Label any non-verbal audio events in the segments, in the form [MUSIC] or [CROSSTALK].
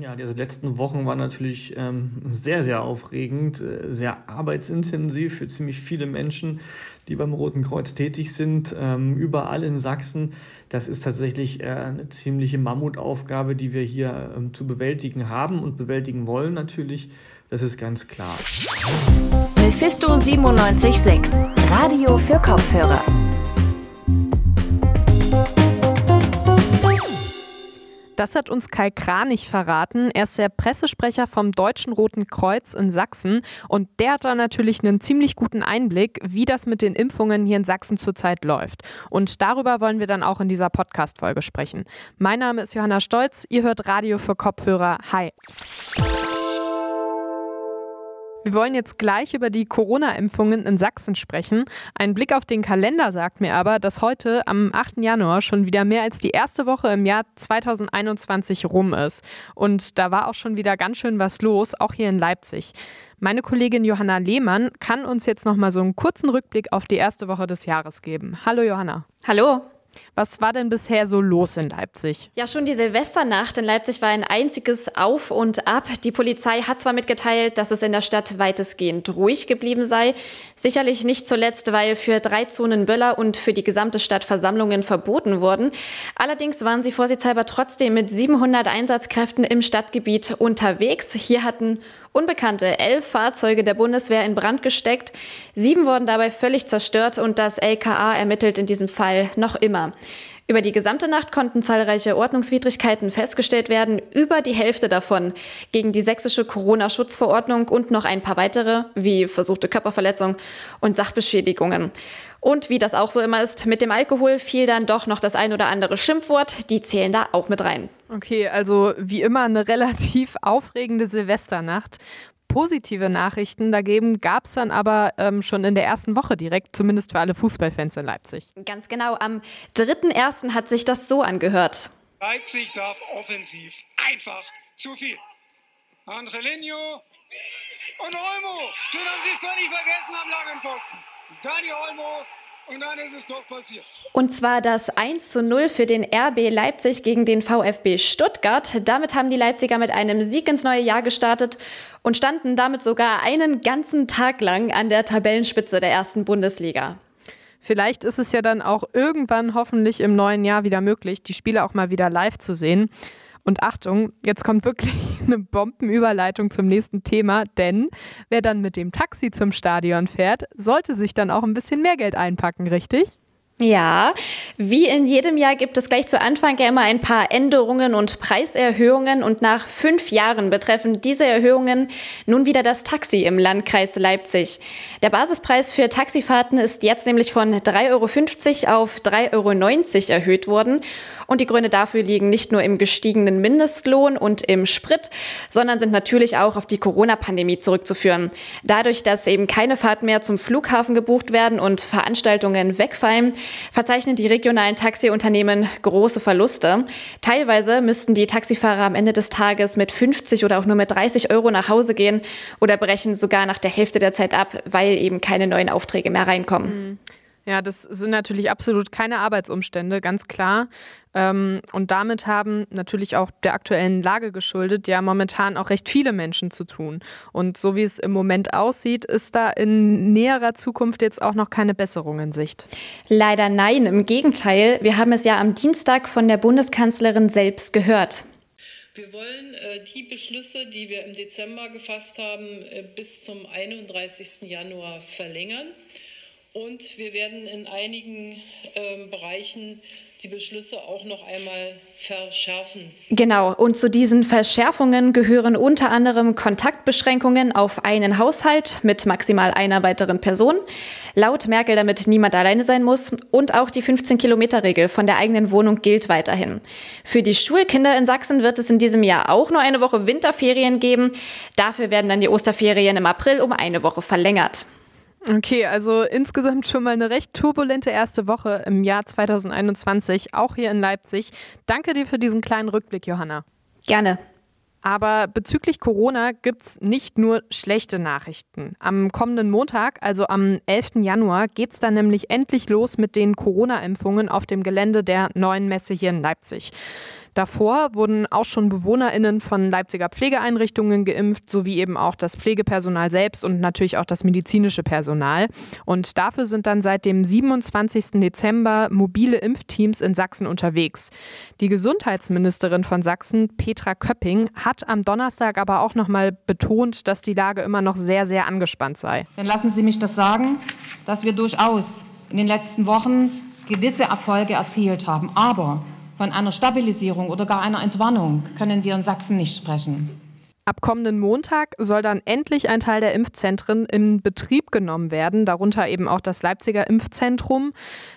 Ja, diese letzten Wochen waren natürlich ähm, sehr, sehr aufregend, äh, sehr arbeitsintensiv für ziemlich viele Menschen, die beim Roten Kreuz tätig sind, ähm, überall in Sachsen. Das ist tatsächlich äh, eine ziemliche Mammutaufgabe, die wir hier ähm, zu bewältigen haben und bewältigen wollen natürlich. Das ist ganz klar. Mephisto 97.6, Radio für Kopfhörer. Das hat uns Kai Kranich verraten. Er ist der Pressesprecher vom Deutschen Roten Kreuz in Sachsen und der hat da natürlich einen ziemlich guten Einblick, wie das mit den Impfungen hier in Sachsen zurzeit läuft. Und darüber wollen wir dann auch in dieser Podcast-Folge sprechen. Mein Name ist Johanna Stolz. Ihr hört Radio für Kopfhörer. Hi. Wir wollen jetzt gleich über die Corona-Impfungen in Sachsen sprechen. Ein Blick auf den Kalender sagt mir aber, dass heute am 8. Januar schon wieder mehr als die erste Woche im Jahr 2021 rum ist. Und da war auch schon wieder ganz schön was los, auch hier in Leipzig. Meine Kollegin Johanna Lehmann kann uns jetzt noch mal so einen kurzen Rückblick auf die erste Woche des Jahres geben. Hallo Johanna. Hallo. Was war denn bisher so los in Leipzig? Ja, schon die Silvesternacht in Leipzig war ein einziges Auf und Ab. Die Polizei hat zwar mitgeteilt, dass es in der Stadt weitestgehend ruhig geblieben sei. Sicherlich nicht zuletzt, weil für drei Zonen Böller und für die gesamte Stadt Versammlungen verboten wurden. Allerdings waren sie vorsichtshalber trotzdem mit 700 Einsatzkräften im Stadtgebiet unterwegs. Hier hatten Unbekannte elf Fahrzeuge der Bundeswehr in Brand gesteckt. Sieben wurden dabei völlig zerstört und das LKA ermittelt in diesem Fall noch immer. Über die gesamte Nacht konnten zahlreiche Ordnungswidrigkeiten festgestellt werden, über die Hälfte davon gegen die sächsische Corona-Schutzverordnung und noch ein paar weitere, wie versuchte Körperverletzung und Sachbeschädigungen. Und wie das auch so immer ist, mit dem Alkohol fiel dann doch noch das ein oder andere Schimpfwort. Die zählen da auch mit rein. Okay, also wie immer eine [LAUGHS] relativ aufregende Silvesternacht. Positive Nachrichten dagegen gab es dann aber ähm, schon in der ersten Woche direkt, zumindest für alle Fußballfans in Leipzig. Ganz genau, am 3.1. hat sich das so angehört. Leipzig darf offensiv einfach zu viel. Angelino und Olmo, den haben sie völlig vergessen am langen Pfosten. Dani Olmo und dann ist es doch passiert. Und zwar das 1 zu 0 für den RB Leipzig gegen den VfB Stuttgart. Damit haben die Leipziger mit einem Sieg ins neue Jahr gestartet und standen damit sogar einen ganzen Tag lang an der Tabellenspitze der ersten Bundesliga. Vielleicht ist es ja dann auch irgendwann hoffentlich im neuen Jahr wieder möglich, die Spiele auch mal wieder live zu sehen. Und Achtung, jetzt kommt wirklich [LAUGHS] eine Bombenüberleitung zum nächsten Thema, denn wer dann mit dem Taxi zum Stadion fährt, sollte sich dann auch ein bisschen mehr Geld einpacken, richtig? Ja, wie in jedem Jahr gibt es gleich zu Anfang ja immer ein paar Änderungen und Preiserhöhungen und nach fünf Jahren betreffen diese Erhöhungen nun wieder das Taxi im Landkreis Leipzig. Der Basispreis für Taxifahrten ist jetzt nämlich von 3,50 Euro auf 3,90 Euro erhöht worden und die Gründe dafür liegen nicht nur im gestiegenen Mindestlohn und im Sprit, sondern sind natürlich auch auf die Corona-Pandemie zurückzuführen. Dadurch, dass eben keine Fahrten mehr zum Flughafen gebucht werden und Veranstaltungen wegfallen, verzeichnen die regionalen Taxiunternehmen große Verluste. Teilweise müssten die Taxifahrer am Ende des Tages mit 50 oder auch nur mit 30 Euro nach Hause gehen oder brechen sogar nach der Hälfte der Zeit ab, weil eben keine neuen Aufträge mehr reinkommen. Mhm. Ja, das sind natürlich absolut keine Arbeitsumstände, ganz klar. Ähm, und damit haben natürlich auch der aktuellen Lage geschuldet, ja momentan auch recht viele Menschen zu tun. Und so wie es im Moment aussieht, ist da in näherer Zukunft jetzt auch noch keine Besserung in Sicht. Leider nein, im Gegenteil. Wir haben es ja am Dienstag von der Bundeskanzlerin selbst gehört. Wir wollen äh, die Beschlüsse, die wir im Dezember gefasst haben, äh, bis zum 31. Januar verlängern. Und wir werden in einigen äh, Bereichen die Beschlüsse auch noch einmal verschärfen. Genau, und zu diesen Verschärfungen gehören unter anderem Kontaktbeschränkungen auf einen Haushalt mit maximal einer weiteren Person, laut Merkel, damit niemand alleine sein muss, und auch die 15-Kilometer-Regel von der eigenen Wohnung gilt weiterhin. Für die Schulkinder in Sachsen wird es in diesem Jahr auch nur eine Woche Winterferien geben. Dafür werden dann die Osterferien im April um eine Woche verlängert. Okay, also insgesamt schon mal eine recht turbulente erste Woche im Jahr 2021, auch hier in Leipzig. Danke dir für diesen kleinen Rückblick, Johanna. Gerne. Aber bezüglich Corona gibt es nicht nur schlechte Nachrichten. Am kommenden Montag, also am 11. Januar, geht es dann nämlich endlich los mit den Corona-Impfungen auf dem Gelände der neuen Messe hier in Leipzig. Davor wurden auch schon BewohnerInnen von Leipziger Pflegeeinrichtungen geimpft, sowie eben auch das Pflegepersonal selbst und natürlich auch das medizinische Personal. Und dafür sind dann seit dem 27. Dezember mobile Impfteams in Sachsen unterwegs. Die Gesundheitsministerin von Sachsen, Petra Köpping, hat am Donnerstag aber auch nochmal betont, dass die Lage immer noch sehr, sehr angespannt sei. Dann lassen Sie mich das sagen, dass wir durchaus in den letzten Wochen gewisse Erfolge erzielt haben. Aber von einer Stabilisierung oder gar einer Entwarnung können wir in Sachsen nicht sprechen. Ab kommenden Montag soll dann endlich ein Teil der Impfzentren in Betrieb genommen werden, darunter eben auch das Leipziger Impfzentrum.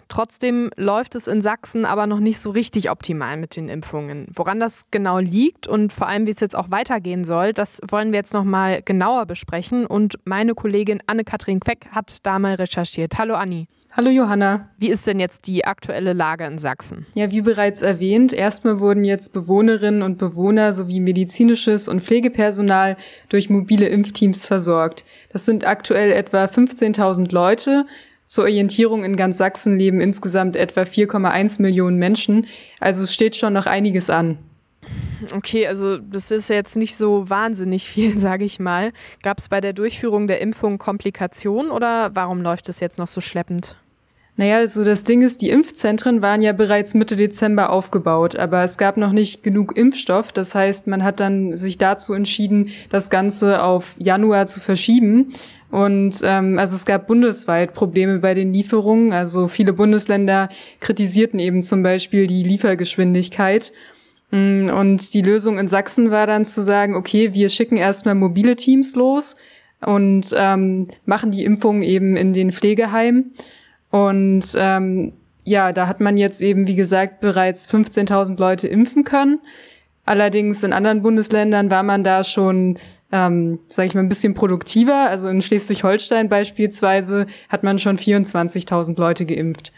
Trotzdem läuft es in Sachsen aber noch nicht so richtig optimal mit den Impfungen. Woran das genau liegt und vor allem, wie es jetzt auch weitergehen soll, das wollen wir jetzt noch mal genauer besprechen. Und meine Kollegin Anne-Kathrin Queck hat da mal recherchiert. Hallo Anni. Hallo Johanna. Wie ist denn jetzt die aktuelle Lage in Sachsen? Ja, wie bereits erwähnt, erstmal wurden jetzt Bewohnerinnen und Bewohner sowie medizinisches und Pflegepersonal durch mobile Impfteams versorgt. Das sind aktuell etwa 15.000 Leute. Zur Orientierung in ganz Sachsen leben insgesamt etwa 4,1 Millionen Menschen. Also es steht schon noch einiges an. Okay, also das ist jetzt nicht so wahnsinnig viel, [LAUGHS] sage ich mal. Gab es bei der Durchführung der Impfung Komplikationen oder warum läuft es jetzt noch so schleppend? Naja, also das Ding ist, die Impfzentren waren ja bereits Mitte Dezember aufgebaut, aber es gab noch nicht genug Impfstoff. Das heißt, man hat dann sich dazu entschieden, das Ganze auf Januar zu verschieben. Und ähm, also es gab bundesweit Probleme bei den Lieferungen. Also viele Bundesländer kritisierten eben zum Beispiel die Liefergeschwindigkeit. Mm, und die Lösung in Sachsen war dann zu sagen, okay, wir schicken erstmal mobile Teams los und ähm, machen die Impfung eben in den Pflegeheimen. Und ähm, ja, da hat man jetzt eben, wie gesagt, bereits 15.000 Leute impfen können. Allerdings in anderen Bundesländern war man da schon, ähm, sage ich mal, ein bisschen produktiver. Also in Schleswig-Holstein beispielsweise hat man schon 24.000 Leute geimpft.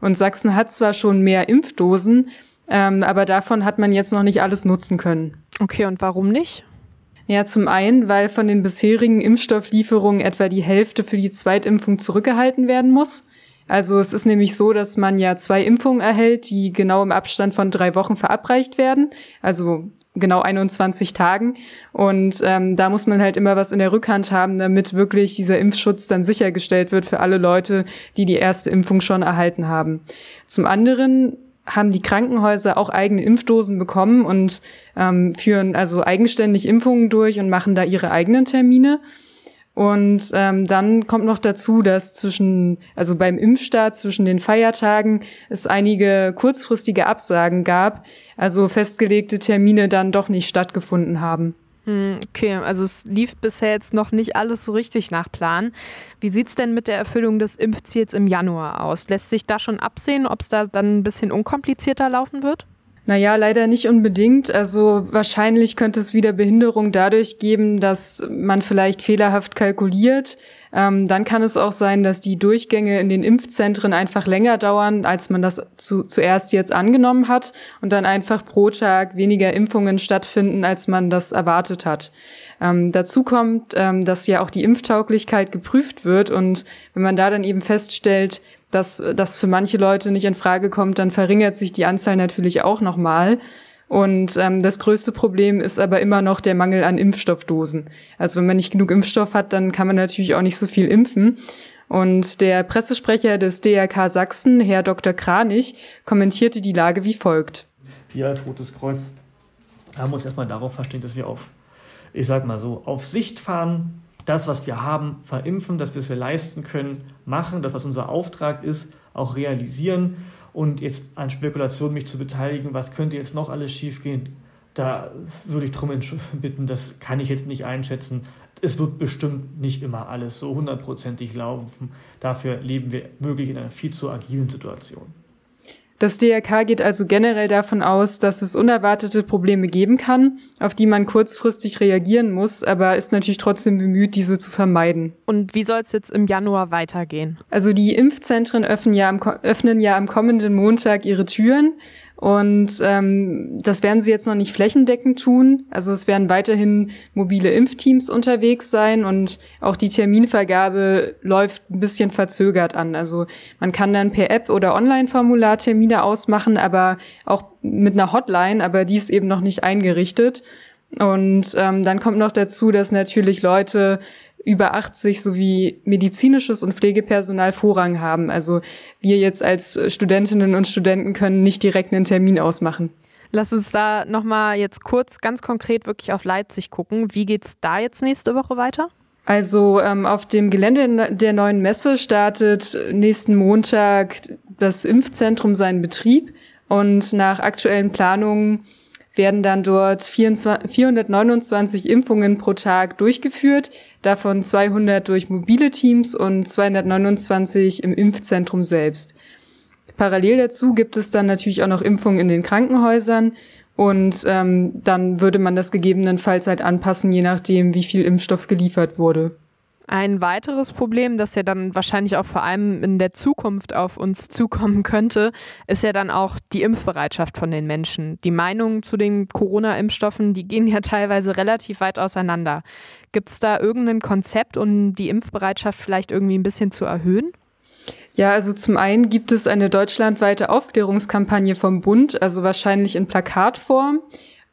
Und Sachsen hat zwar schon mehr Impfdosen, ähm, aber davon hat man jetzt noch nicht alles nutzen können. Okay, und warum nicht? Ja, zum einen, weil von den bisherigen Impfstofflieferungen etwa die Hälfte für die Zweitimpfung zurückgehalten werden muss. Also es ist nämlich so, dass man ja zwei Impfungen erhält, die genau im Abstand von drei Wochen verabreicht werden, also genau 21 Tagen. Und ähm, da muss man halt immer was in der Rückhand haben, damit wirklich dieser Impfschutz dann sichergestellt wird für alle Leute, die die erste Impfung schon erhalten haben. Zum anderen haben die Krankenhäuser auch eigene Impfdosen bekommen und ähm, führen also eigenständig Impfungen durch und machen da ihre eigenen Termine. Und ähm, dann kommt noch dazu, dass zwischen, also beim Impfstart zwischen den Feiertagen es einige kurzfristige Absagen gab, also festgelegte Termine dann doch nicht stattgefunden haben. Hm, okay, also es lief bisher jetzt noch nicht alles so richtig nach Plan. Wie sieht's denn mit der Erfüllung des Impfziels im Januar aus? Lässt sich da schon absehen, ob es da dann ein bisschen unkomplizierter laufen wird? Naja, leider nicht unbedingt. Also wahrscheinlich könnte es wieder Behinderung dadurch geben, dass man vielleicht fehlerhaft kalkuliert. Ähm, dann kann es auch sein, dass die Durchgänge in den Impfzentren einfach länger dauern, als man das zu, zuerst jetzt angenommen hat und dann einfach pro Tag weniger Impfungen stattfinden, als man das erwartet hat. Ähm, dazu kommt, ähm, dass ja auch die Impftauglichkeit geprüft wird und wenn man da dann eben feststellt, dass das für manche Leute nicht in Frage kommt, dann verringert sich die Anzahl natürlich auch nochmal. Und ähm, das größte Problem ist aber immer noch der Mangel an Impfstoffdosen. Also wenn man nicht genug Impfstoff hat, dann kann man natürlich auch nicht so viel impfen. Und der Pressesprecher des DRK Sachsen, Herr Dr. Kranich, kommentierte die Lage wie folgt. Wir als Rotes Kreuz haben uns erstmal darauf verstehen, dass wir auf, ich sag mal so, auf Sicht fahren, das, was wir haben, verimpfen, das, was wir leisten können, machen, das, was unser Auftrag ist, auch realisieren und jetzt an Spekulationen mich zu beteiligen, was könnte jetzt noch alles schiefgehen, da würde ich darum [LAUGHS] bitten, das kann ich jetzt nicht einschätzen. Es wird bestimmt nicht immer alles so hundertprozentig laufen. Dafür leben wir wirklich in einer viel zu agilen Situation. Das DRK geht also generell davon aus, dass es unerwartete Probleme geben kann, auf die man kurzfristig reagieren muss, aber ist natürlich trotzdem bemüht, diese zu vermeiden. Und wie soll es jetzt im Januar weitergehen? Also die Impfzentren öffnen ja, am, öffnen ja am kommenden Montag ihre Türen Und ähm, das werden sie jetzt noch nicht flächendeckend tun. Also es werden weiterhin mobile Impfteams unterwegs sein und auch die Terminvergabe läuft ein bisschen verzögert an. Also man kann dann per App oder Online-Formular Termine ausmachen, aber auch mit einer Hotline, aber die ist eben noch nicht eingerichtet. Und ähm, dann kommt noch dazu, dass natürlich Leute über 80 sowie medizinisches und Pflegepersonal Vorrang haben. Also wir jetzt als Studentinnen und Studenten können nicht direkt einen Termin ausmachen. Lass uns da nochmal jetzt kurz ganz konkret wirklich auf Leipzig gucken. Wie geht's da jetzt nächste Woche weiter? Also ähm, auf dem Gelände der neuen Messe startet nächsten Montag das Impfzentrum seinen Betrieb und nach aktuellen Planungen werden dann dort 24, 429 Impfungen pro Tag durchgeführt, davon 200 durch mobile Teams und 229 im Impfzentrum selbst. Parallel dazu gibt es dann natürlich auch noch Impfungen in den Krankenhäusern und ähm, dann würde man das gegebenenfalls halt anpassen, je nachdem, wie viel Impfstoff geliefert wurde. Ein weiteres Problem, das ja dann wahrscheinlich auch vor allem in der Zukunft auf uns zukommen könnte, ist ja dann auch die Impfbereitschaft von den Menschen. Die Meinungen zu den Corona-Impfstoffen, die gehen ja teilweise relativ weit auseinander. Gibt es da irgendein Konzept, um die Impfbereitschaft vielleicht irgendwie ein bisschen zu erhöhen? Ja, also zum einen gibt es eine deutschlandweite Aufklärungskampagne vom Bund, also wahrscheinlich in Plakatform.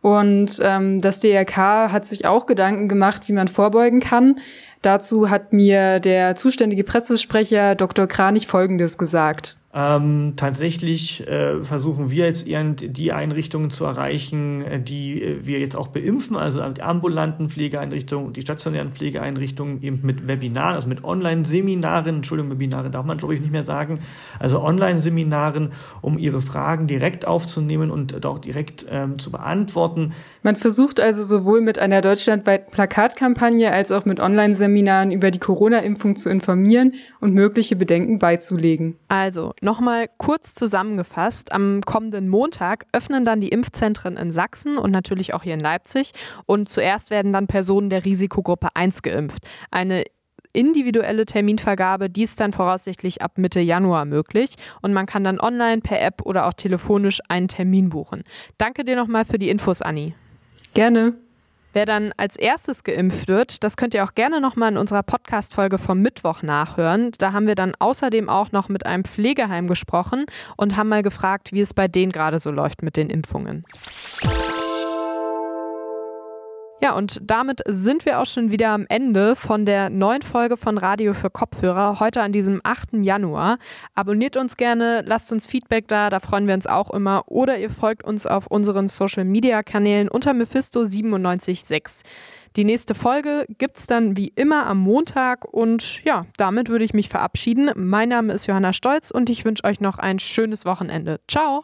Und ähm, das DRK hat sich auch Gedanken gemacht, wie man vorbeugen kann. Dazu hat mir der zuständige Pressesprecher Dr. Kranich Folgendes gesagt. Ähm, tatsächlich äh, versuchen wir jetzt eher die Einrichtungen zu erreichen, äh, die äh, wir jetzt auch beimpfen, also die ambulanten Pflegeeinrichtungen und die stationären Pflegeeinrichtungen eben mit Webinaren, also mit Online-Seminaren, Entschuldigung, Webinare darf man glaube ich nicht mehr sagen, also Online-Seminaren, um ihre Fragen direkt aufzunehmen und auch direkt ähm, zu beantworten. Man versucht also sowohl mit einer deutschlandweiten Plakatkampagne als auch mit Online-Seminaren über die Corona-Impfung zu informieren und mögliche Bedenken beizulegen. Also Nochmal kurz zusammengefasst, am kommenden Montag öffnen dann die Impfzentren in Sachsen und natürlich auch hier in Leipzig. Und zuerst werden dann Personen der Risikogruppe 1 geimpft. Eine individuelle Terminvergabe, die ist dann voraussichtlich ab Mitte Januar möglich und man kann dann online, per App oder auch telefonisch einen Termin buchen. Danke dir nochmal für die Infos, Anni. Gerne. Wer dann als erstes geimpft wird, das könnt ihr auch gerne nochmal in unserer Podcast-Folge vom Mittwoch nachhören. Da haben wir dann außerdem auch noch mit einem Pflegeheim gesprochen und haben mal gefragt, wie es bei denen gerade so läuft mit den Impfungen. Ja, und damit sind wir auch schon wieder am Ende von der neuen Folge von Radio für Kopfhörer, heute an diesem 8. Januar. Abonniert uns gerne, lasst uns Feedback da, da freuen wir uns auch immer. Oder ihr folgt uns auf unseren Social Media Kanälen unter Mephisto976. Die nächste Folge gibt es dann wie immer am Montag und ja, damit würde ich mich verabschieden. Mein Name ist Johanna Stolz und ich wünsche euch noch ein schönes Wochenende. Ciao!